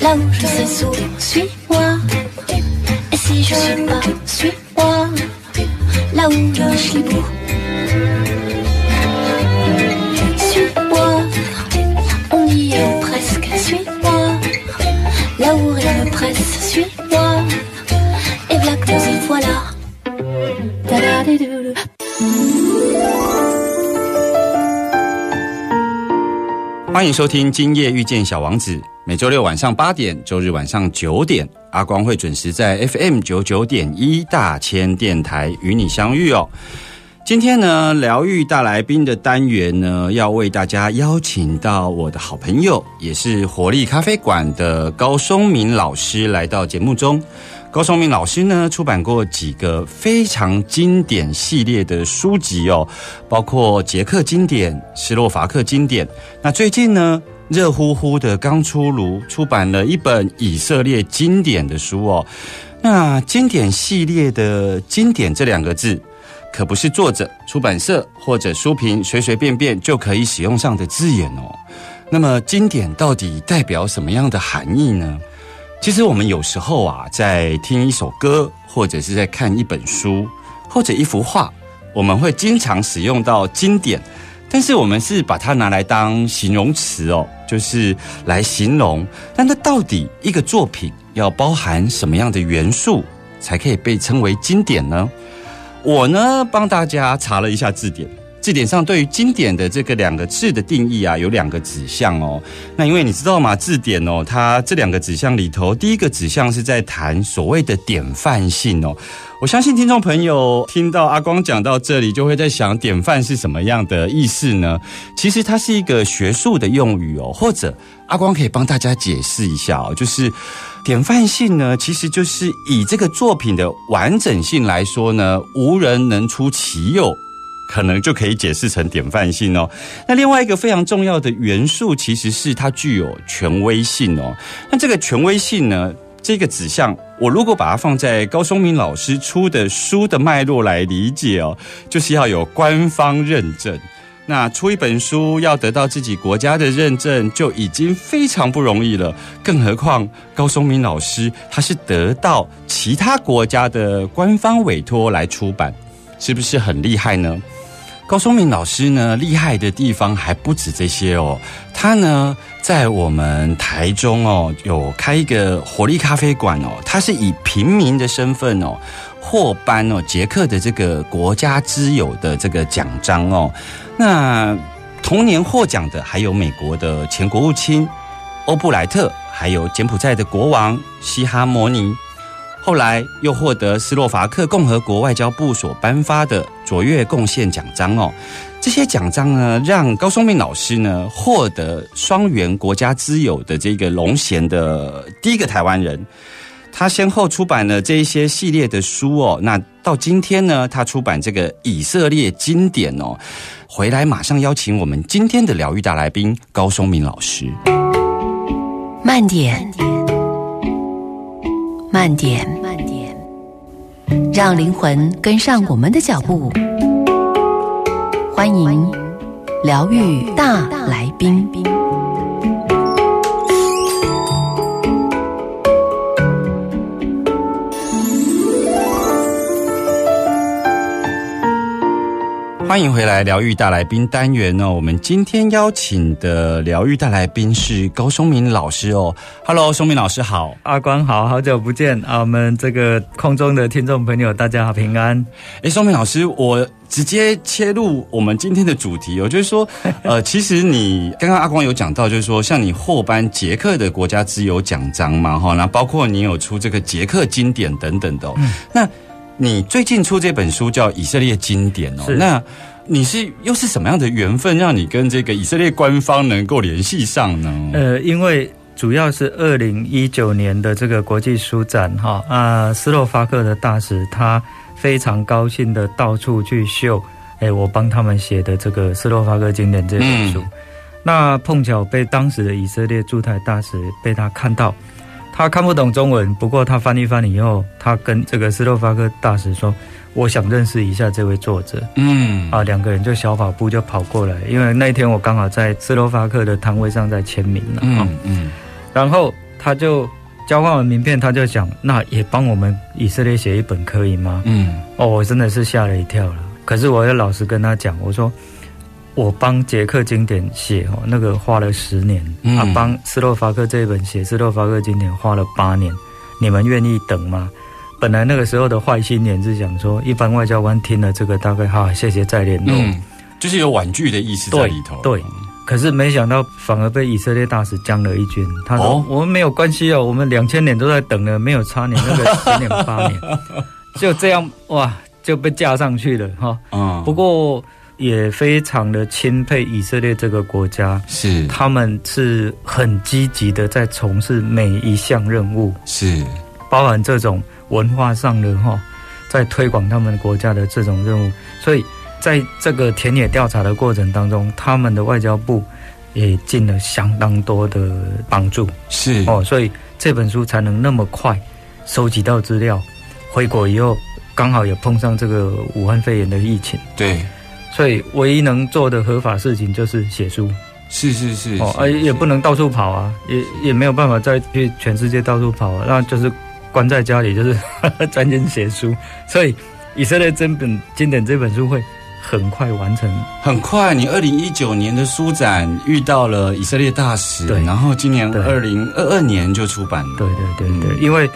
là où je sais sourd, suis-moi. Et si je suis pas, suis-moi, là où je suis beau. Suis-moi, on y est presque, suis-moi. Là où rien ne presse, suis-moi. Et voilà que nous y voilà. Da-da-di-do-do. 欢迎收听《今夜遇见小王子》，每周六晚上八点，周日晚上九点，阿光会准时在 FM 九九点一大千电台与你相遇哦。今天呢，疗愈大来宾的单元呢，要为大家邀请到我的好朋友，也是活力咖啡馆的高松明老师来到节目中。高松明老师呢，出版过几个非常经典系列的书籍哦，包括《捷克经典》《斯洛伐克经典》。那最近呢，热乎乎的刚出炉，出版了一本以色列经典的书哦。那经典系列的“经典”这两个字，可不是作者、出版社或者书评随随便便就可以使用上的字眼哦。那么，经典到底代表什么样的含义呢？其实我们有时候啊，在听一首歌，或者是在看一本书，或者一幅画，我们会经常使用到经典，但是我们是把它拿来当形容词哦，就是来形容。那它到底一个作品要包含什么样的元素，才可以被称为经典呢？我呢，帮大家查了一下字典。字典上对于经典的这个两个字的定义啊，有两个指向哦。那因为你知道吗？字典哦，它这两个指向里头，第一个指向是在谈所谓的典范性哦。我相信听众朋友听到阿光讲到这里，就会在想典范是什么样的意思呢？其实它是一个学术的用语哦，或者阿光可以帮大家解释一下哦，就是典范性呢，其实就是以这个作品的完整性来说呢，无人能出其右。可能就可以解释成典范性哦。那另外一个非常重要的元素，其实是它具有权威性哦。那这个权威性呢，这个指向，我如果把它放在高松明老师出的书的脉络来理解哦，就是要有官方认证。那出一本书要得到自己国家的认证，就已经非常不容易了。更何况高松明老师他是得到其他国家的官方委托来出版，是不是很厉害呢？高松明老师呢，厉害的地方还不止这些哦。他呢，在我们台中哦，有开一个活力咖啡馆哦。他是以平民的身份哦，获颁哦捷克的这个国家之友的这个奖章哦。那同年获奖的还有美国的前国务卿欧布莱特，还有柬埔寨的国王西哈摩尼。后来又获得斯洛伐克共和国外交部所颁发的卓越贡献奖章哦。这些奖章呢，让高松明老师呢获得双元国家之友的这个龙衔的第一个台湾人。他先后出版了这一些系列的书哦。那到今天呢，他出版这个以色列经典哦，回来马上邀请我们今天的疗愈大来宾高松明老师。慢点，慢点，慢点，让灵魂跟上我们的脚步。欢迎疗愈大来宾。欢迎回来，疗愈大来宾单元哦。我们今天邀请的疗愈大来宾是高松明老师哦。Hello，松明老师好。阿光好，好久不见啊！我们这个空中的听众朋友，大家好，平安。哎，松明老师，我直接切入我们今天的主题哦，就是说，呃，其实你刚刚阿光有讲到，就是说，像你获颁捷克的国家自由奖章嘛，哈，那包括你有出这个捷克经典等等的、哦。那你最近出这本书叫《以色列经典》哦，那你是又是什么样的缘分，让你跟这个以色列官方能够联系上呢？呃，因为主要是二零一九年的这个国际书展哈啊，斯洛伐克的大使他非常高兴的到处去秀，哎，我帮他们写的这个斯洛伐克经典这本书。那碰巧被当时的以色列驻台大使被他看到，他看不懂中文，不过他翻译翻译以后，他跟这个斯洛伐克大使说：“我想认识一下这位作者。”嗯啊，两个人就小跑步就跑过来，因为那一天我刚好在斯洛伐克的摊位上在签名了，嗯嗯，嗯，然后他就交换完名片，他就讲，那也帮我们以色列写一本可以吗？嗯哦，我真的是吓了一跳了。可是我要老实跟他讲，我说我帮捷克经典写哦，那个花了十年，嗯啊，帮斯洛伐克这一本写斯洛伐克经典花了八年，你们愿意等吗？本来那个时候的坏心眼是想说，一般外交官听了这个大概哈，谢谢再联络。嗯，就是有婉拒的意思在里头。对可是没想到反而被以色列大使将了一军。他说：“哦我们没有关系哦，我们两千年都在等了，没有差你那个 十年八年，就这样哇就被架上去了哈。嗯，不过也非常的钦佩以色列这个国家，是。他们是很积极的在从事每一项任务，是。包含这种文化上的哈，在推广他们国家的这种任务，所以在这个田野调查的过程当中，他们的外交部也尽了相当多的帮助。是。哦，所以这本书才能那么快收集到资料，回国以后刚好也碰上这个武汉肺炎的疫情，对，所以唯一能做的合法事情就是写书。是是是哦，而也不能到处跑啊，也也没有办法再去全世界到处跑啊，那就是关在家里，就是 专心写书。所以以色列这本经典这本书会很快完成。很快，你二零一九年的书展遇到了以色列大使，对。然后今年对。二零二二年就出版了。对对对对，嗯。因为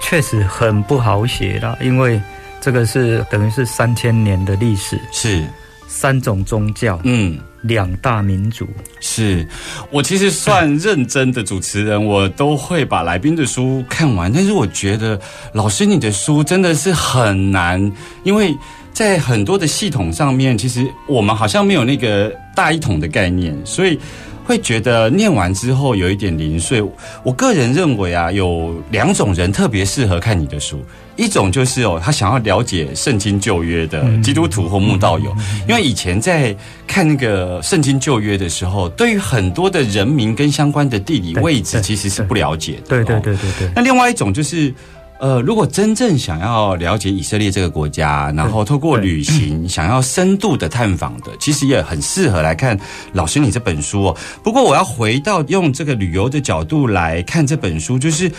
确实很不好写啦，因为这个是等于是三千年的历史，是，三种宗教，嗯。两大民族。是我其实算认真的主持人，我都会把来宾的书看完。但是我觉得老师你的书真的是很难，因为在很多的系统上面，其实我们好像没有那个大一统的概念，所以会觉得念完之后有一点零碎。我个人认为啊，有两种人特别适合看你的书。一种就是哦，他想要了解圣经旧约的基督徒或慕道友，因为以前在看那个圣经旧约的时候，对于很多的人民跟相关的地理位置其实是不了解的。对对哦对对对。那另外一种就是，呃，如果真正想要了解以色列这个国家，然后透过旅行 想要深度的探访的，其实也很适合来看老师你这本书哦。不过我要回到用这个旅游的角度来看这本书，就是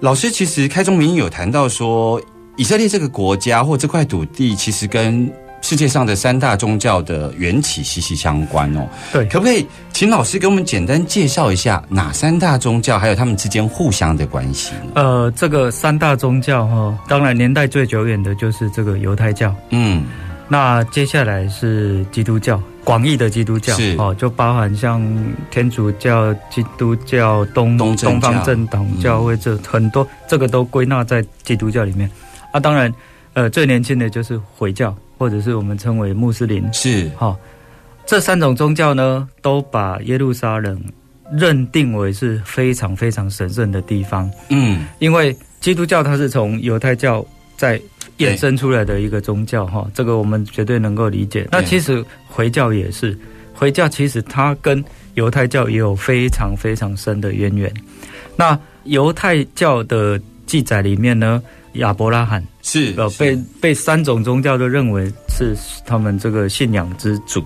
老师其实开宗明义有谈到说，以色列这个国家或这块土地其实跟。世界上的三大宗教的缘起息息相关哦，对可不可以请老师给我们简单介绍一下哪三大宗教，还有他们之间互相的关系？呃，这个三大宗教哈，当然年代最久远的就是这个犹太教。嗯，那接下来是基督教，广义的基督教是。哦，就包含像天主教、基督教、东东方正统教会这很多，这个都归纳在基督教里面。啊。当然，呃，最年轻的就是回教，或者是我们称为穆斯林。是。好、这三种宗教呢，都把耶路撒冷认定为是非常非常神圣的地方，嗯。因为基督教它是从犹太教在衍生出来的一个宗教哈，这个我们绝对能够理解。那其实回教也是，回教其实它跟犹太教也有非常非常深的渊源。那犹太教的记载里面呢，亚伯拉罕是呃被被三种宗教都认为是他们这个信仰之主。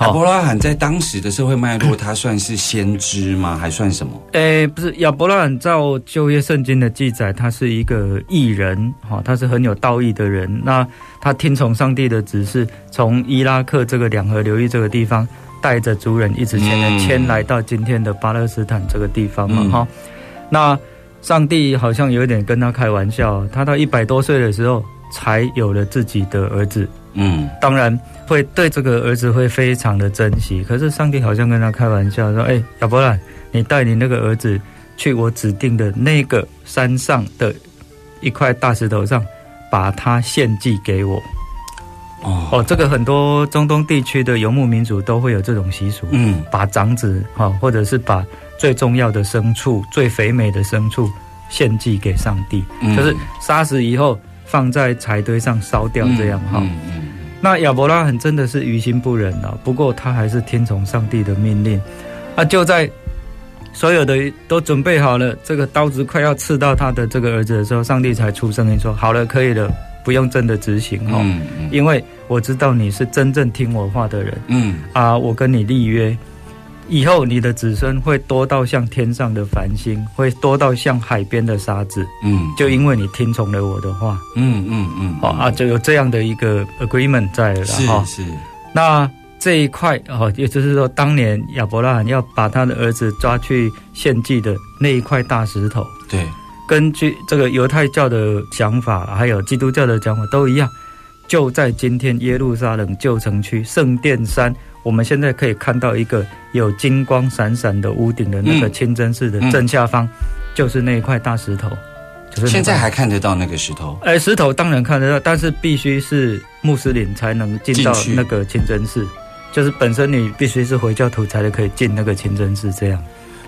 亚伯拉罕在当时的社会脉络，他算是先知吗？还算什么？诶，不是亚伯拉罕照旧约圣经的记载，他是一个艺人，哈，他是很有道义的人。那他听从上帝的指示，从伊拉克这个两河流域这个地方，带着族人一直迁来迁来到今天的巴勒斯坦这个地方嘛，哈。那上帝好像有点跟他开玩笑，他到一百多岁的时候才有了自己的儿子。嗯，当然会对这个儿子会非常的珍惜。可是上帝好像跟他开玩笑说：“哎，亚伯兰，你带你那个儿子去我指定的那个山上的一块大石头上，把它献祭给我。”哦，哦，这个很多中东地区的游牧民族都会有这种习俗，嗯，把长子哈，或者是把最重要的牲畜、最肥美的牲畜献祭给上帝，嗯就是杀死以后放在柴堆上烧掉这样哈。那亚伯拉罕真的是于心不忍啊，不过他还是听从上帝的命令。啊，就在所有的都准备好了，这个刀子快要刺到他的这个儿子的时候，上帝才出声音说：“好了，可以了，不用真的执行哦，嗯嗯因为我知道你是真正听我话的人嗯啊，我跟你立约。”以后你的子孙会多到像天上的繁星，会多到像海边的沙子，嗯，就因为你听从了我的话，嗯嗯嗯，好、啊，就有这样的一个 agreement 在了啦是。是，那这一块哦，也就是说，当年亚伯拉罕要把他的儿子抓去献祭的那一块大石头，对，根据这个犹太教的想法，还有基督教的讲法都一样，就在今天耶路撒冷旧城区圣殿山，我们现在可以看到一个有金光闪闪的屋顶的那个嗯清真寺的嗯正下方，就是那一块大石头。就是现在还看得到那个石头，哎，石头当然看得到，但是必须是穆斯林才能进到那个清真寺，就是本身你必须是回教徒才可以进那个清真寺这样。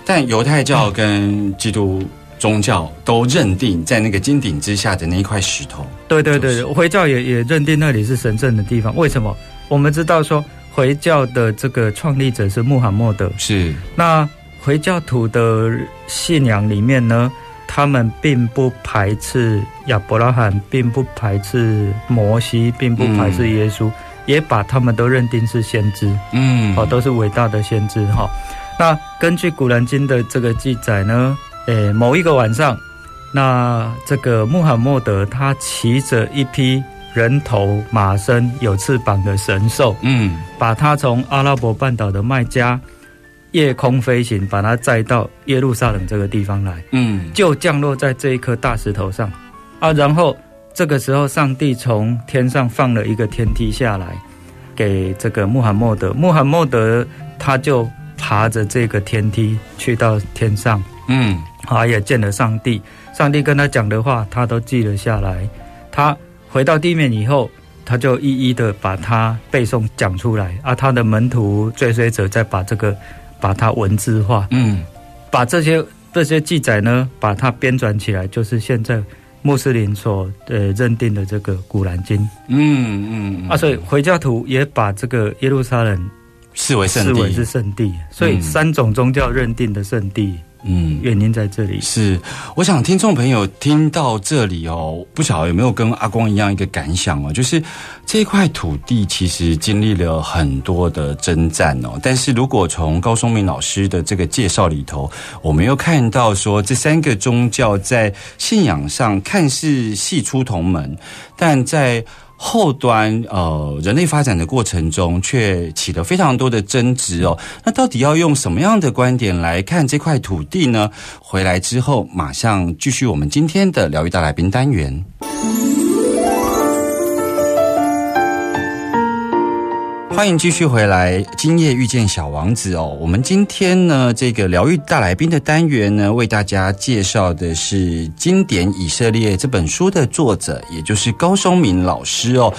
但犹太教跟基督宗教都认定在那个金顶之下的那一块石头，对对对，就是回教也也认定那里是神圣的地方。为什么？我们知道说回教的这个创立者是穆罕默德，是那回教徒的信仰里面呢，他们并不排斥亚伯拉罕，并不排斥摩西，并不排斥耶稣，也把他们都认定是先知。嗯哦，都是伟大的先知哈。那根据《古兰经》的这个记载呢，诶，某一个晚上，那这个穆罕默德他骑着一匹人头马身有翅膀的神兽，嗯把它从阿拉伯半岛的麦加夜空飞行，把它载到耶路撒冷这个地方来。嗯就降落在这一颗大石头上啊。然后这个时候，上帝从天上放了一个天梯下来，给这个穆罕默德。穆罕默德他就爬着这个天梯去到天上，嗯啊，也见了上帝。上帝跟他讲的话，他都记了下来。他回到地面以后，他就一一的把它背诵讲出来。啊。他的门徒追随者再把这个把它文字化，嗯。把这些这些记载呢，把它编纂起来，就是现在穆斯林所呃认定的这个《古兰经》嗯嗯啊，所以回教徒也把这个耶路撒冷视为圣地。视为是，圣地，所以嗯。三种宗教认定的圣地，嗯。原因在这里。是，我想听众朋友听到这里哦，不晓得有没有跟阿光一样一个感想哦，就是这块土地其实经历了很多的征战哦，但是如果从高松明老师的这个介绍里头，我们又看到说这三个宗教在信仰上看似系出同门，但在后端呃人类发展的过程中，却起了非常多的争执哦。那到底要用什么样的观点来看这块土地呢？回来之后，马上继续我们今天的疗愈大来宾单元。欢迎继续回来，今夜遇见小王子哦。我们今天呢，这个疗愈大来宾的单元呢，为大家介绍的是《经典以色列》这本书的作者，也就是高松敏老师哦。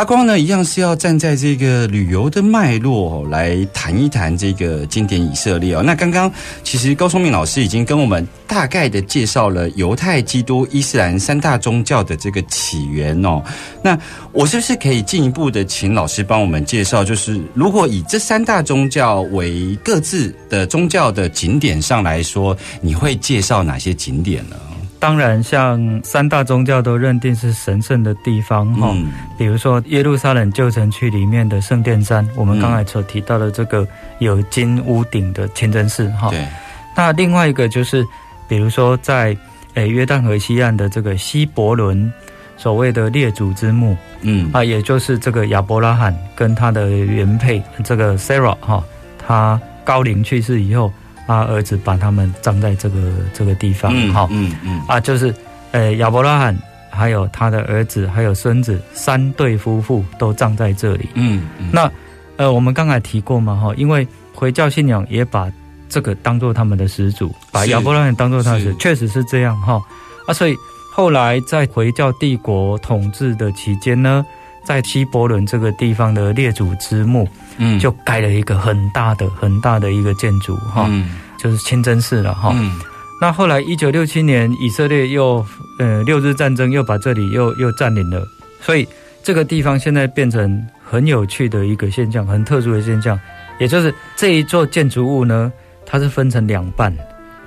阿光呢，一样是要站在这个旅游的脉络、哦、来谈一谈这个经典以色列哦。那刚刚其实高松明老师已经跟我们大概的介绍了犹太、基督、伊斯兰三大宗教的这个起源哦。那我是不是可以进一步的请老师帮我们介绍？就是如果以这三大宗教为各自的宗教的景点上来说，你会介绍哪些景点呢？当然，像三大宗教都认定是神圣的地方哈，嗯。比如说耶路撒冷旧城区里面的圣殿山，我们刚才所提到的这个有金屋顶的清真寺哈。对，那另外一个就是，比如说在诶约旦河西岸的这个希伯伦，所谓的列祖之墓嗯。啊，也就是这个亚伯拉罕跟他的原配这个 Sarah 哈，他高龄去世以后，啊儿子把他们葬在这个这个地方嗯哈。嗯嗯啊，就是呃亚伯拉罕还有他的儿子还有孙子三对夫妇都葬在这里。嗯嗯，那呃，我们刚才提过嘛哈，因为回教信仰也把这个当做他们的始祖，把是亚伯拉罕当做他的始祖，确实是这样哈啊，所以后来在回教帝国统治的期间呢。在希伯伦这个地方的列祖之墓，嗯。就盖了一个很大的、很大的一个建筑哈，嗯。就是清真寺了哈。嗯。那后来一九六七年，以色列又呃六日战争又把这里又又占领了，所以这个地方现在变成很有趣的一个现象，很特殊的现象，也就是这一座建筑物呢，它是分成两半，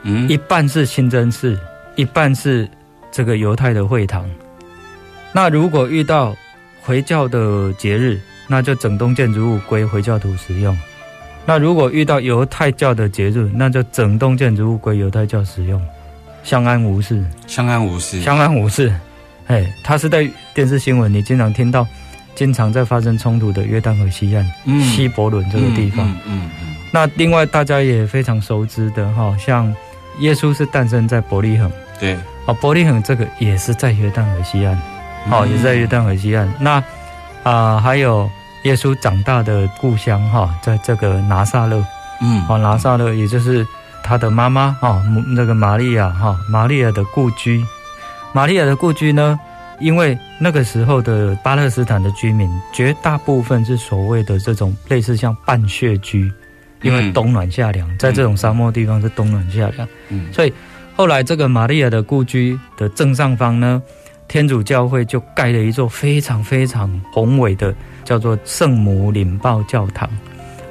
嗯。一半是清真寺，一半是这个犹太的会堂。那如果遇到回教的节日，那就整栋建筑物归回教徒使用；那如果遇到犹太教的节日，那就整栋建筑物归犹太教使用，相安无事，相安无事，相安无事。哎，他是在电视新闻你经常听到，经常在发生冲突的约旦河西岸、嗯。希伯伦这个地方。嗯嗯嗯那另外大家也非常熟知的哈，像耶稣是诞生在伯利恒。对，啊，伯利恒这个也是在约旦河西岸，好、嗯也在约旦河西岸。那啊、还有耶稣长大的故乡哈、在这个拿撒勒，嗯哦、拿撒勒也就是他的妈妈哈，母那个玛利亚哈，玛利亚的故居。玛利亚的故居呢，因为那个时候的巴勒斯坦的居民绝大部分是所谓的这种类似像半穴居，因为嗯冬暖夏凉，在这种沙漠地方是冬暖夏凉。嗯所以后来这个玛利亚的故居的正上方呢，天主教会就盖了一座非常非常宏伟的，叫做圣母领报教堂。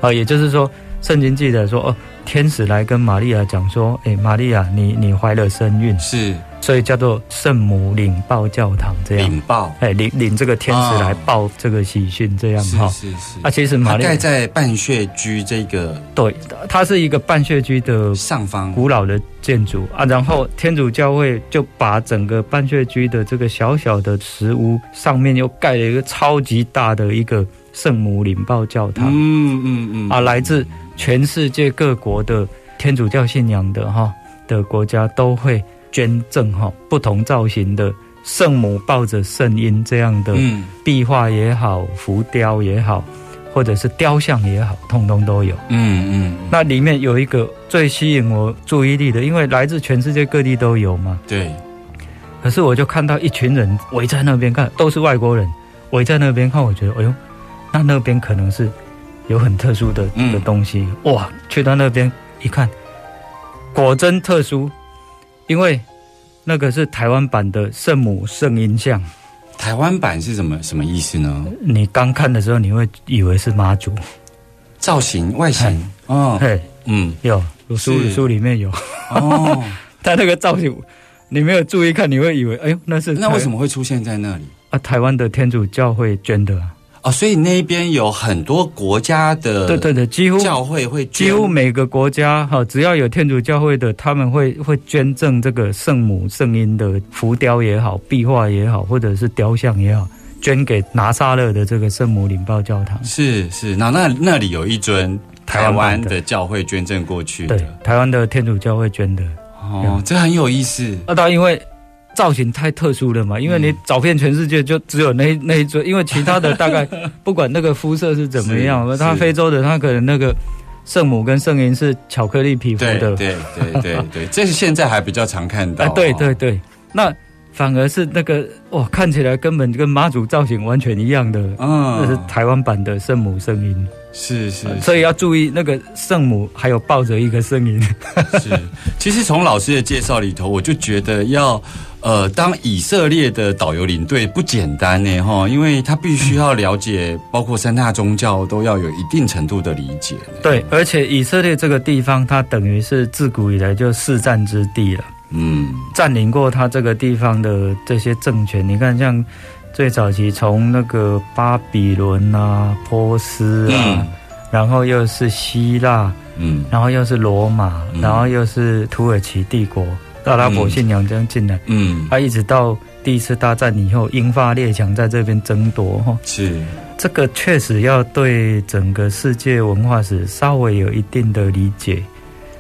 啊，也就是说，圣经记载说，哦，天使来跟玛利亚讲说，哎，玛利亚，你你怀了身孕，是所以叫做圣母领报教堂这样。领报，哎，领领这个天使来哦。报这个喜讯，这样是哈。是是。是，啊，其实玛利亚盖在半穴居这个对，它是一个半穴居的上方，古老的建筑啊，然后天主教会就把整个半穴居的这个小小的石屋上面又盖了一个超级大的一个圣母领报教堂、嗯嗯嗯。啊，来自全世界各国的天主教信仰的哈的国家都会捐赠哈不同造型的圣母抱着圣婴这样的嗯壁画也好，浮雕也好，或者是雕像也好，通通都有。嗯嗯，那里面有一个最吸引我注意力的，因为来自全世界各地都有嘛。对，可是我就看到一群人围在那边看，都是外国人围在那边看，我觉得，哎呦，那那边可能是有很特殊的嗯的东西。哇，去到那边一看，果真特殊，因为那个是台湾版的圣母圣音像。台湾版是什么什么意思呢？你刚看的时候，你会以为是妈祖，造型外形，哦，嘿，嗯，有书是书里面有，哦，他那个造型，你没有注意看，你会以为，哎呦，那是那为什么么会出现在那里？啊？台湾的天主教会捐的、啊，哦，所以那边有很多国家的对对对，几乎教会会捐几乎每个国家哈，只要有天主教会的，他们会会捐赠这个圣母圣婴的浮雕也好、壁画也好，或者是雕像也好，捐给拿撒勒的这个圣母领报教堂。是是，那那那里有一尊台台湾的的教会捐赠过去对的，，台湾的天主教会捐的。哦，这很有意思，那当然因为造型太特殊了嘛，因为你找遍全世界就只有那那一尊，因为其他的大概 不管那个肤色是怎么样，他非洲的他可能那个圣母跟圣婴是巧克力皮肤的，对对对对对，这是现在还比较常看到啊，哦，对对。对，那反而是那个哇，看起来根本跟妈祖造型完全一样的，嗯，那是台湾版的圣母圣婴，是是，所以要注意那个圣母还有抱着一个圣婴，是，其实从老师的介绍里头，我就觉得要呃当以色列的导游领队不简单呢哈，因为他必须要了解包括三大宗教都要有一定程度的理解。对，而且以色列这个地方，它等于是自古以来就四战之地了。嗯占领过他这个地方的这些政权。你看，像最早期从那个巴比伦啊、波斯啊，嗯然后又是希腊，嗯然后又是罗马，嗯然后又是土耳其帝国，阿拉伯信仰这样进来，嗯，他一直到第一次大战以后，英法列强在这边争夺哈。是。这个确实要对整个世界文化史稍微有一定的理解，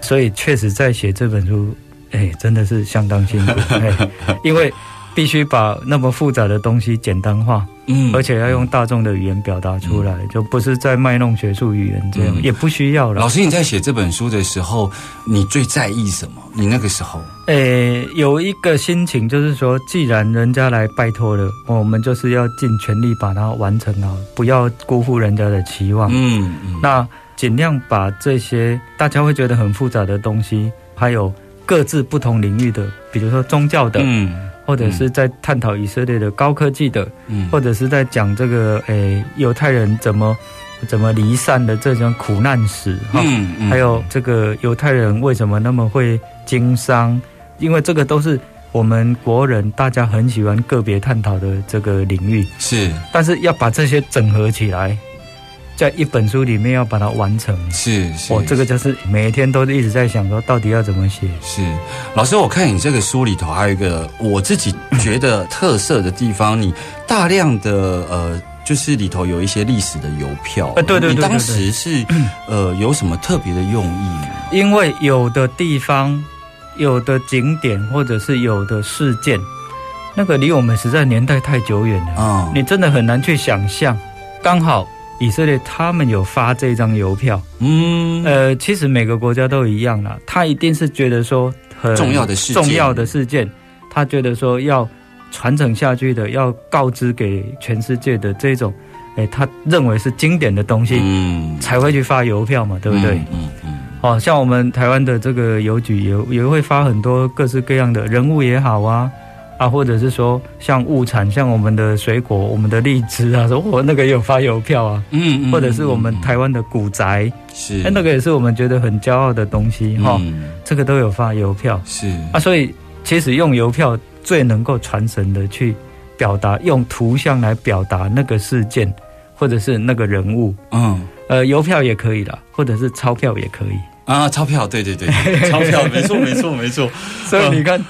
所以确实在写这本书，哎，真的是相当辛苦，哎，因为必须把那么复杂的东西简单化，嗯而且要用大众的语言表达出来，就不是在卖弄学术语言这样，嗯也不需要了老。师，你在写这本书的时候，你最在意什么？你那个时候，诶，有一个心情就是说，既然人家来拜托了，我们就是要尽全力把它完成好，不要辜负人家的期望。嗯嗯那尽量把这些大家会觉得很复杂的东西，还有各自不同领域的，比如说宗教的，嗯或者是在探讨以色列的高科技的，嗯或者是在讲这个诶犹太人怎么怎么离散的这种苦难史哈。嗯嗯还有这个犹太人为什么那么会经商？因为这个都是我们国人大家很喜欢个别探讨的这个领域，是但是要把这些整合起来，在一本书里面要把它完成。是是，我这个就是每一天都一直在想说，到底要怎么写。是老师，我看你这个书里头还有一个 我自己觉得特色的地方，你大量的呃。就是里头有一些历史的邮票，呃对对对对你当时是呃有什么特别的用意吗？因为有的地方、有的景点或者是有的事件，那个离我们实在年代太久远了。嗯，你真的很难去想象。刚好以色列他们有发这张邮票，嗯。呃，其实每个国家都一样啦，他一定是觉得说很重要的事件。重要的事件，他觉得说要传承下去的，要告知给全世界的这种，哎，他认为是经典的东西，嗯。才会去发邮票嘛，对不对？嗯嗯哦，像我们台湾的这个邮局也也会发很多各式各样的人物也好啊，啊，或者是说像物产，像我们的水果、我们的荔枝啊，说我那个也有发邮票啊，嗯或者是我们台湾的古宅，是。哎，那个也是我们觉得很骄傲的东西哈、嗯。这个都有发邮票是。啊，所以其实用邮票最能够传神的去表达，用图像来表达那个事件或者是那个人物，嗯。呃，邮票也可以啦，或者是钞票也可以。啊钞票对对对对钞票没错没错没错。所以你看，呃，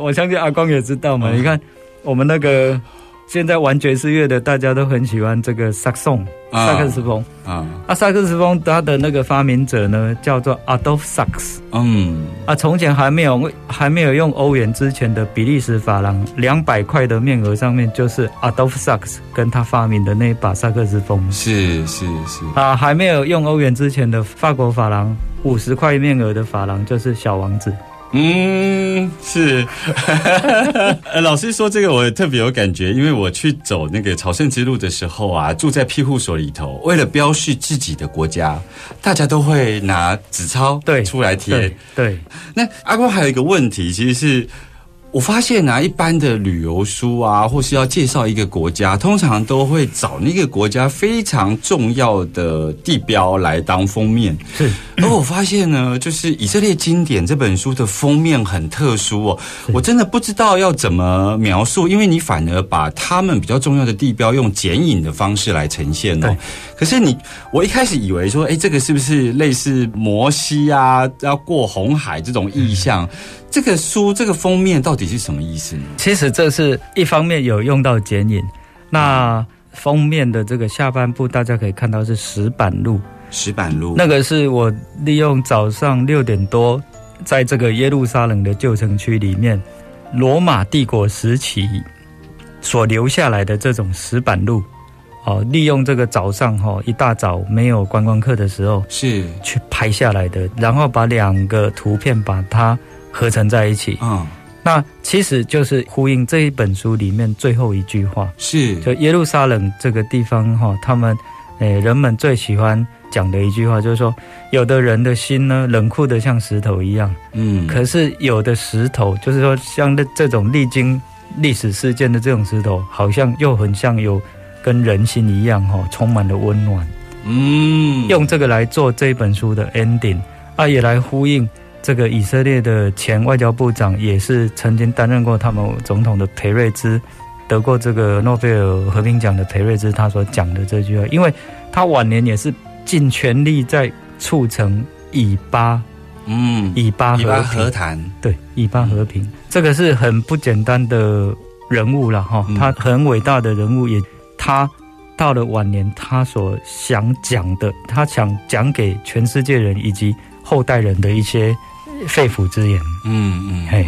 我相信阿光也知道嘛。嗯你看，我们那个现在玩爵士乐的，大家都很喜欢这个萨克松、啊萨克斯风。啊啊，萨克斯风它的那个发明者呢，叫做 Adolf Sax。嗯啊，从前还没有还没有用欧元之前的比利时法郎两百块的面额上面，就是 Adolf Sax 跟他发明的那一把萨克斯风。是是是啊，还没有用欧元之前的法国法郎五十块面额的法郎，就是小王子。嗯，是。呃老师说这个我特别有感觉，因为我去走那个朝圣之路的时候啊，住在庇护所里头，为了标示自己的国家，大家都会拿纸钞对出来贴对。对，那阿光还有一个问题，其实是我发现啊，一般的旅游书啊，或是要介绍一个国家，通常都会找那个国家非常重要的地标来当封面。是。而我发现呢，就是《以色列经典》这本书的封面很特殊哦，我真的不知道要怎么描述，因为你反而把他们比较重要的地标用剪影的方式来呈现哦对。可是你，我一开始以为说，哎，这个是不是类似摩西啊，要过红海这种意象？这个书这个封面到底是什么意思呢？其实这是一方面有用到剪影，那封面的这个下半部大家可以看到是石板路，石板路。那个是我利用早上六点多，在这个耶路撒冷的旧城区里面，罗马帝国时期所留下来的这种石板路，哦，利用这个早上哈、哦、一大早没有观光客的时候是。去拍下来的，然后把两个图片把它合成在一起。嗯那其实就是呼应这一本书里面最后一句话，是就耶路撒冷这个地方哈，他们诶人们最喜欢讲的一句话就是说，有的人的心呢冷酷的像石头一样，嗯可是有的石头就是说像这这种历经历史事件的这种石头，好像又很像有跟人心一样哈，充满了温暖。嗯用这个来做这本书的 ending 啊，也来呼应这个以色列的前外交部长，也是曾经担任过他们总统的裴瑞兹，得过这个诺贝尔和平奖的裴瑞兹，他所讲的这句话，因为他晚年也是尽全力在促成以巴嗯，以巴以巴和平和谈，对，以巴和平，这个是很不简单的人物了哈嗯，他很伟大的人物，也他到了晚年，他所想讲的，他想讲给全世界人以及后代人的一些肺腑之言。嗯嗯，嘿，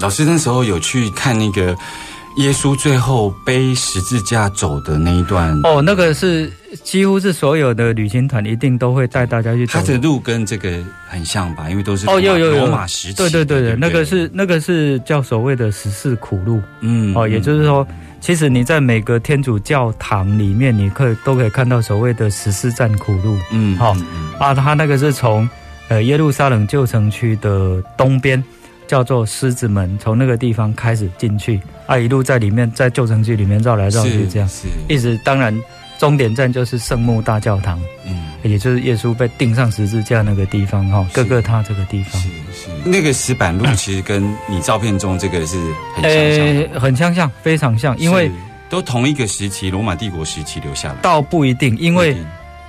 老师那时候有去看那个耶稣最后背十字架走的那一段，哦，那个是几乎是所有的旅行团一定都会带大家去走他。的路跟这个很像吧？因为都是哦，有有有。罗马时期，对对对对，不那个是那个是叫所谓的十四苦路。嗯哦，也就是说，其实你在每个天主教堂里面，你可以都可以看到所谓的十四站苦路。嗯好嗯嗯。啊，他那个是从呃耶路撒冷旧城区的东边，叫做狮子门，从那个地方开始进去，啊，一路在里面在旧城区里面绕来绕去是这样，是，一直当然终点站就是圣母大教堂。嗯。也就是耶稣被钉上十字架那个地方哈，是各个他这个地方是，是，那个石板路其实跟你照片中这个是很相像很相像，非常像，因为都同一个时期，罗马帝国时期留下来。倒不一定，因为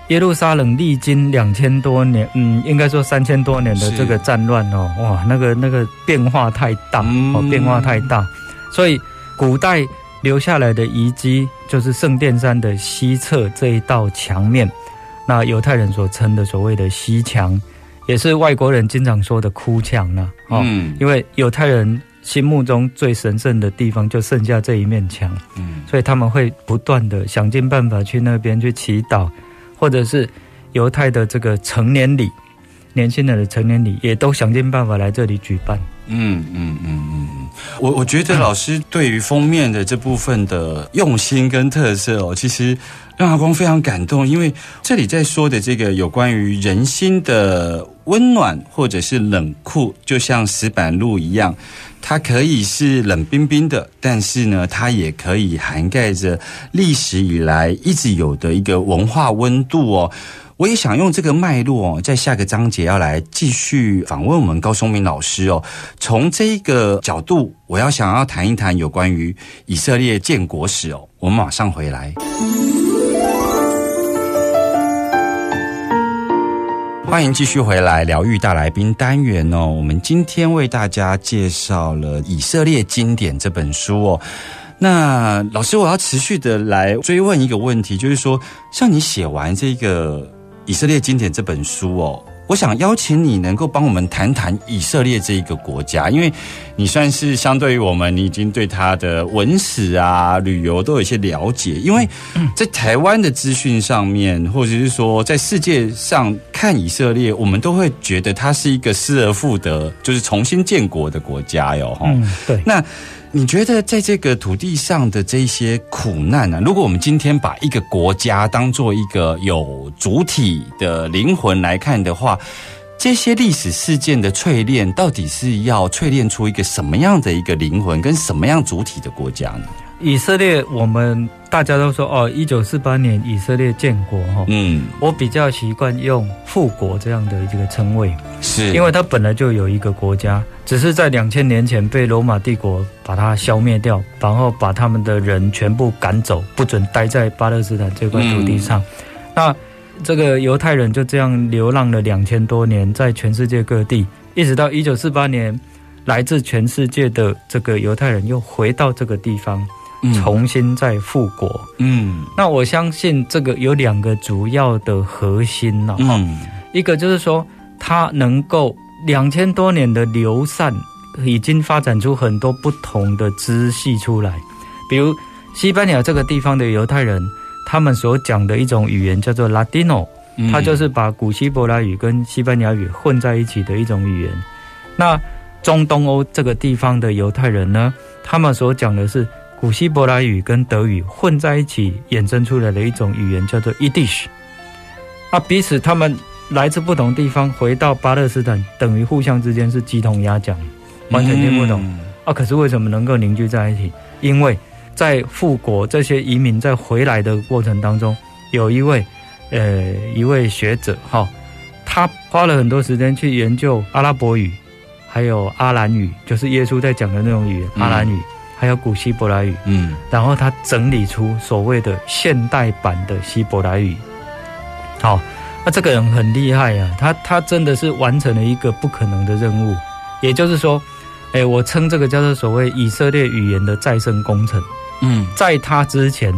耶路撒冷历经两千多年，嗯，应该说三千多年的这个战乱哦，哇，那个那个变化太大、嗯。哦，变化太大，所以古代留下来的遗迹就是圣殿山的西侧这一道墙面，那犹太人所称的所谓的西墙，也是外国人经常说的哭墙呢、哦，嗯。因为犹太人心目中最神圣的地方就剩下这一面墙。嗯。所以他们会不断的想尽办法去那边去祈祷，或者是犹太的这个成年礼，年轻人的成年礼也都想尽办法来这里举办。嗯嗯嗯嗯嗯，我我觉得老师对于封面的这部分的用心跟特色哦，其实让阿光非常感动，因为这里在说的这个有关于人心的温暖或者是冷酷，就像石板路一样，它可以是冷冰冰的，但是呢，它也可以涵盖着历史以来一直有的一个文化温度哦。我也想用这个脉络哦，在下个章节要来继续访问我们高松明老师哦。从这个角度，我要想要谈一谈有关于以色列建国史哦。我们马上回来。欢迎继续回来疗愈大来宾单元哦。我们今天为大家介绍了《以色列经典》这本书哦。那老师，我要持续的来追问一个问题，就是说，像你写完这个《以色列经典》这本书哦，我想邀请你能够帮我们谈谈以色列这一个国家，因为你算是相对于我们，你已经对它的文史啊、旅游都有一些了解。因为在台湾的资讯上面，或者是说在世界上看以色列，我们都会觉得它是一个失而复得，就是重新建国的国家哟。哈、嗯，对。那你觉得在这个土地上的这些苦难呢、如果我们今天把一个国家当做一个有主体的灵魂来看的话，这些历史事件的淬炼，到底是要淬炼出一个什么样的一个灵魂，跟什么样主体的国家呢？以色列，我们大家都说哦，一九四八年以色列建国哈。嗯，我比较习惯用复国这样的一个称谓，是因为它本来就有一个国家，只是在两千年前被罗马帝国把它消灭掉，然后把他们的人全部赶走，不准待在巴勒斯坦这块土地上。那这个犹太人就这样流浪了两千多年，在全世界各地，一直到一九四八年，来自全世界的这个犹太人又回到这个地方，重新再复国。嗯那我相信这个有两个主要的核心呢、哈、嗯一个就是说，它能够两千多年的流散，已经发展出很多不同的支系出来。比如西班牙这个地方的犹太人，他们所讲的一种语言叫做 Latino，嗯它就是把古希伯来语跟西班牙语混在一起的一种语言。那中东欧这个地方的犹太人呢，他们所讲的是古希伯来语跟德语混在一起衍生出来的一种语言，叫做 Yiddish。啊，彼此他们来自不同地方，回到巴勒斯坦，等于互相之间是鸡同鸭讲，完全听不懂。嗯啊，可是为什么能够凝聚在一起？因为在复国这些移民在回来的过程当中，有一位呃一位学者哈、他花了很多时间去研究阿拉伯语，还有阿兰语，就是耶稣在讲的那种语言，嗯阿兰语，还有古希伯来语。嗯然后他整理出所谓的现代版的希伯来语。好，那这个人很厉害啊，他他真的是完成了一个不可能的任务，也就是说，哎，我称这个叫做所谓以色列语言的再生工程。嗯在他之前，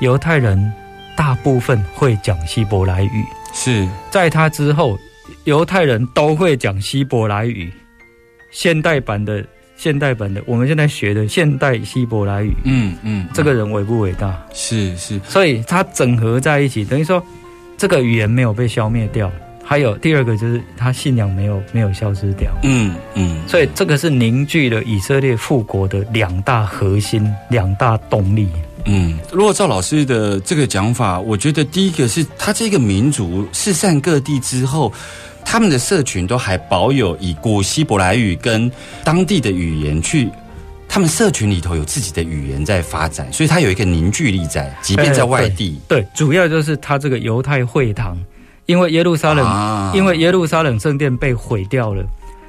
犹太人大部分会讲希伯来语，是在他之后，犹太人都会讲希伯来语。现代版的现代版的，我们现在学的现代希伯来语，嗯嗯这个人伟不伟大？是是所以它整合在一起，等于说这个语言没有被消灭掉。还有第二个就是他信仰没有没有消失掉，嗯嗯所以这个是凝聚了以色列复国的两大核心、两大动力。嗯，如果照老师的这个讲法，我觉得第一个是他这个民族四散各地之后，他们的社群都还保有以古希伯来语跟当地的语言去。他们社群里头有自己的语言在发展，所以它有一个凝聚力在，即便在外地。对，主要就是它这个犹太会堂，因为耶路撒冷，啊因为耶路撒冷圣殿被毁掉了，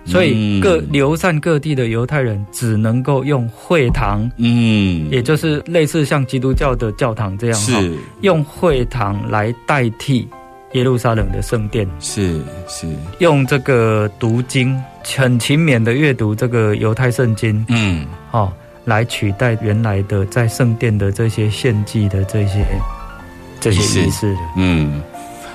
所以嗯各流散各地的犹太人只能够用会堂，嗯，也就是类似像基督教的教堂这样，是用会堂来代替耶路撒冷的圣殿，是是，用这个读经很勤勉的阅读这个犹太圣经，嗯哦，来取代原来的在圣殿的这些献祭的这些这些仪式的。嗯。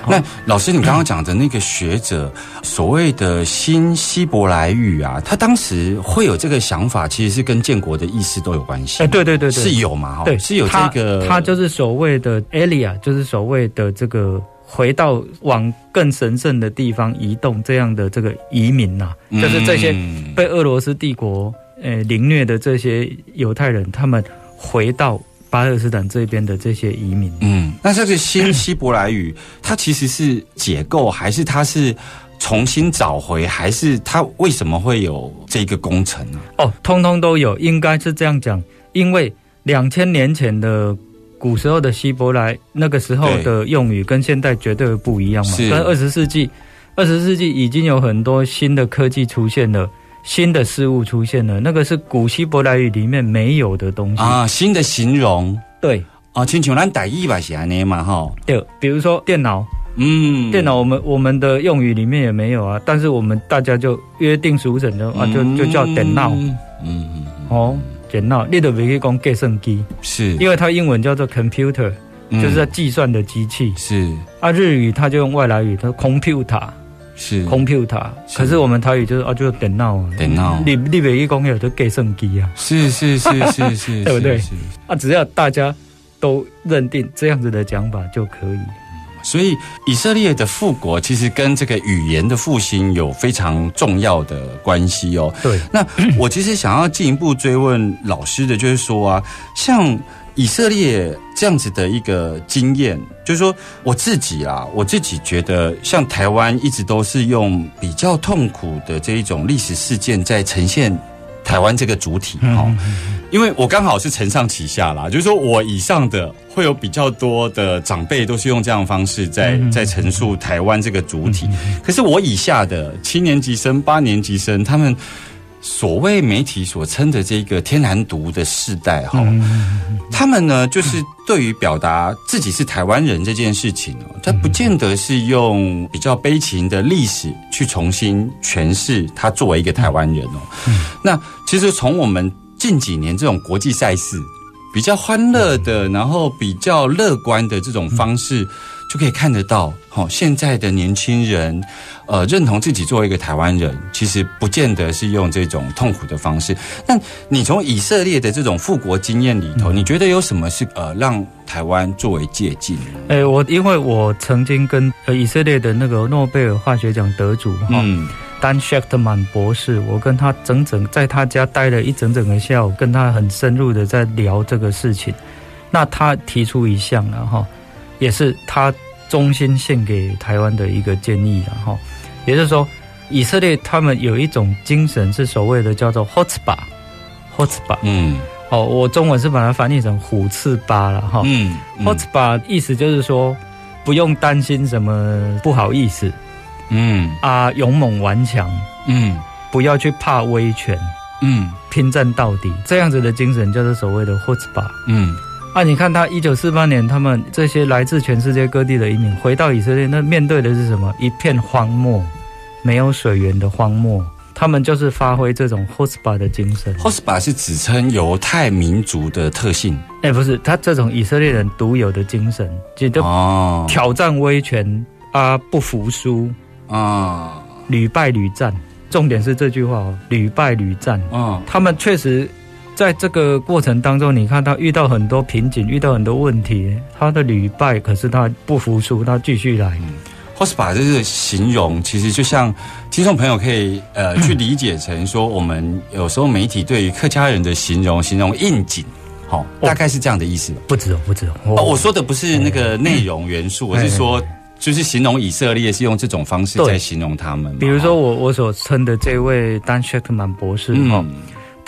那老师，你刚刚讲的那个学者，所谓的新希伯来语啊，他当时会有这个想法，其实是跟建国的意思都有关系。哎，对对对对，是有嘛？哈对，是有这他个，他就是所谓的 Elia，就是所谓的这个回到往更神圣的地方移动这样的这个移民呐、就是这些嗯被俄罗斯帝国呃凌虐的这些犹太人，他们回到巴勒斯坦这边的这些移民。嗯，那这个新希伯来语，它其实是解构，还是它是重新找回，还是它为什么会有这个工程呢？哦，通通都有，应该是这样讲，因为两千年前的古时候的希伯来，那个时候的用语跟现在绝对不一样嘛。是。跟二十世纪，二十世纪已经有很多新的科技出现了，新的事物出现了，那个是古希伯来语里面没有的东西。啊，新的形容。对。啊，亲像咱台语吧是安尼嘛，哈，对，比如说电脑，嗯，电脑我们我们的用语里面也没有啊，但是我们大家就约定俗成的啊，就就叫电脑。嗯嗯嗯，哦，电脑，你都别去讲计算机，是，因为它英文叫做 computer。嗯。就是在计算的机器。是。啊，日语它就用外来语，它 computer 是。computer，是。可是我们台语就是啊，就是电脑啊，电脑。你你北一公有的计算机啊，是是是是是，对不对？啊，只要大家都认定这样子的讲法就可以。所以以色列的复国其实跟这个语言的复兴有非常重要的关系哦。对，那我其实想要进一步追问老师的，就是说啊，像以色列这样子的一个经验，就是说我自己啊，我自己觉得，像台湾一直都是用比较痛苦的这一种历史事件在呈现台湾这个主体哈、哦。因为我刚好是承上启下啦，就是说我以上的会有比较多的长辈都是用这样的方式在在陈述台湾这个主体，可是我以下的七年级生、八年级生，他们所谓媒体所称的这个天然独的世代哈，他们呢就是对于表达自己是台湾人这件事情哦，他不见得是用比较悲情的历史去重新诠释他作为一个台湾人哦。那其实从我们近几年这种国际赛事比较欢乐的，然后比较乐观的这种方式，就可以看得到，好、现在的年轻人，呃，认同自己作为一个台湾人，其实不见得是用这种痛苦的方式。那你从以色列的这种复国经验里头，你觉得有什么是呃让台湾作为借鉴呢？哎，我因为我曾经跟呃以色列的那个诺贝尔化学奖得主哈。嗯丹谢特曼博士，我跟他整整在他家待了一整整个下午，跟他很深入的在聊这个事情。那他提出一项了哈，也是他衷心献给台湾的一个建议然后，也就是说，以色列他们有一种精神是所谓的叫做 hotba，hotba 嗯。哦，我中文是把它翻译成虎刺巴了哈。嗯 hotba 意思就是说不用担心什么不好意思，嗯。啊，勇猛顽强，嗯。不要去怕威权，嗯。拼战到底，这样子的精神叫做所谓的 h o t s p a 嗯啊，你看他一九四八年，他们这些来自全世界各地的移民回到以色列，那面对的是什么？一片荒漠，没有水源的荒漠。他们就是发挥这种 h o s p a 的精神。h o s p a 是指称犹太民族的特性哎，不是，他这种以色列人独有的精神，就都挑战威权啊，不服输，啊屡败屡战。重点是这句话哦，屡败屡战。嗯他们确实在这个过程当中，你看他遇到很多瓶颈，遇到很多问题，他的屡败，可是他不服输，他继续来。s p a 这个形容，其实就像听众朋友可以呃去理解成说，我们有时候媒体对于客家人的形容，形容应景，好、大概是这样的意思吧。不止哦，不止哦。哦，我说的不是那个内容元素，我是说，就是形容以色列是用这种方式在形容他们。比如说我我所称的这位丹谢克曼博士哈、嗯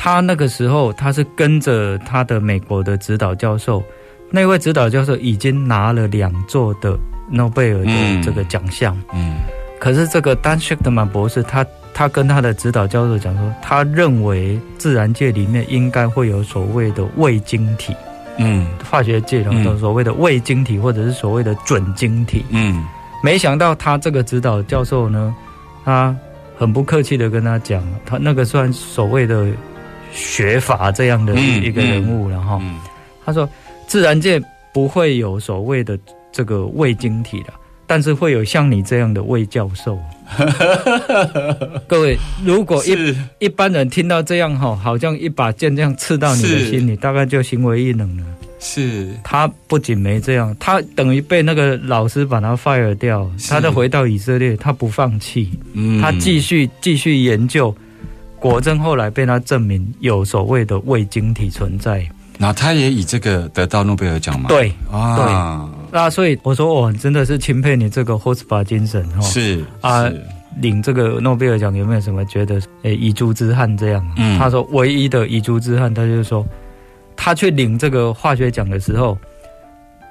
他那个时候他是跟着他的美国的指导教授，那位指导教授已经拿了两座的诺贝尔嗯的这个奖项，嗯。可是这个丹谢克曼博士他他跟他的指导教授讲说，他认为自然界里面应该会有所谓的伪晶体，嗯。化学界当中所谓的伪晶体或者是所谓的准晶体。嗯。没想到他这个指导教授呢，他很不客气的跟他讲，他那个算所谓的学法这样的嗯一个人物了哈。嗯他说，自然界不会有所谓的这个伪晶体的，但是会有像你这样的伪教授。各位，如果一一般人听到这样哈，好像一把剑这样刺到你的心里，大概就行为异能了。是他不仅没这样，他等于被那个老师把他 fire 掉，他再回到以色列，他不放弃，嗯他继续继续研究，果真后来被他证明有所谓的胃晶体存在。那他也以这个得到诺贝尔奖吗？对，啊，对那所以我说我真的是钦佩你这个 h o s p a 精神哈。是啊是领这个诺贝尔奖有没有什么觉得诶遗珠之憾这样？嗯他说唯一的遗珠之憾，他就是说他去领这个化学奖的时候，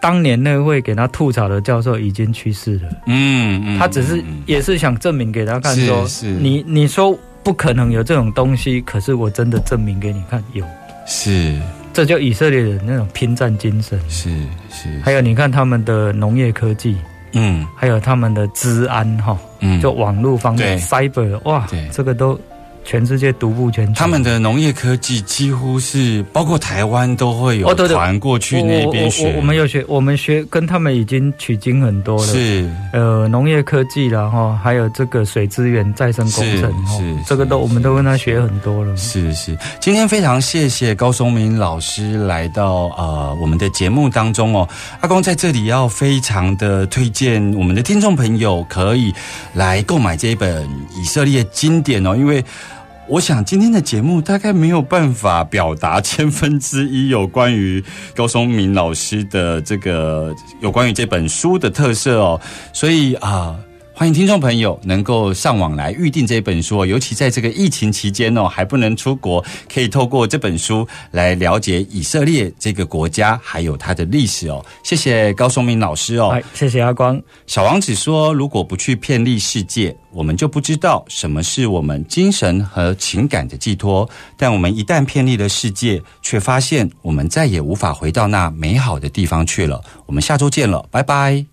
当年那位给他吐槽的教授已经去世了。嗯嗯他只是嗯也是想证明给他看说，你你说不可能有这种东西，可是我真的证明给你看有，是。这就以色列人那种拼战精神。是是，还有你看他们的农业科技，嗯。还有他们的治安哈，嗯。就网络方面 cyber 哇对，这个都全世界独步全球。他们的农业科技几乎是包括台湾都会有哦对对团过去那边学，我我我我们有学，我们学跟他们已经取经很多了。是呃，农业科技啦哈，还有这个水资源再生工程是，这个都我们都跟他学很多了。是是，今天非常谢谢高松明老师来到呃我们的节目当中哦。阿公在这里要非常的推荐我们的听众朋友可以来购买这一本以色列经典哦，因为。我想今天的节目大概没有办法表达千分之一有关于高松明老师的这个有关于这本书的特色哦，所以啊。欢迎听众朋友能够上网来预定这本书哦，尤其在这个疫情期间哦，还不能出国，可以透过这本书来了解以色列这个国家还有它的历史哦。谢谢高松明老师哦。哎，谢谢阿光。小王子说：“如果不去遍历世界，我们就不知道什么是我们精神和情感的寄托。但我们一旦遍历了世界，却发现我们再也无法回到那美好的地方去了。”我们下周见了，拜拜。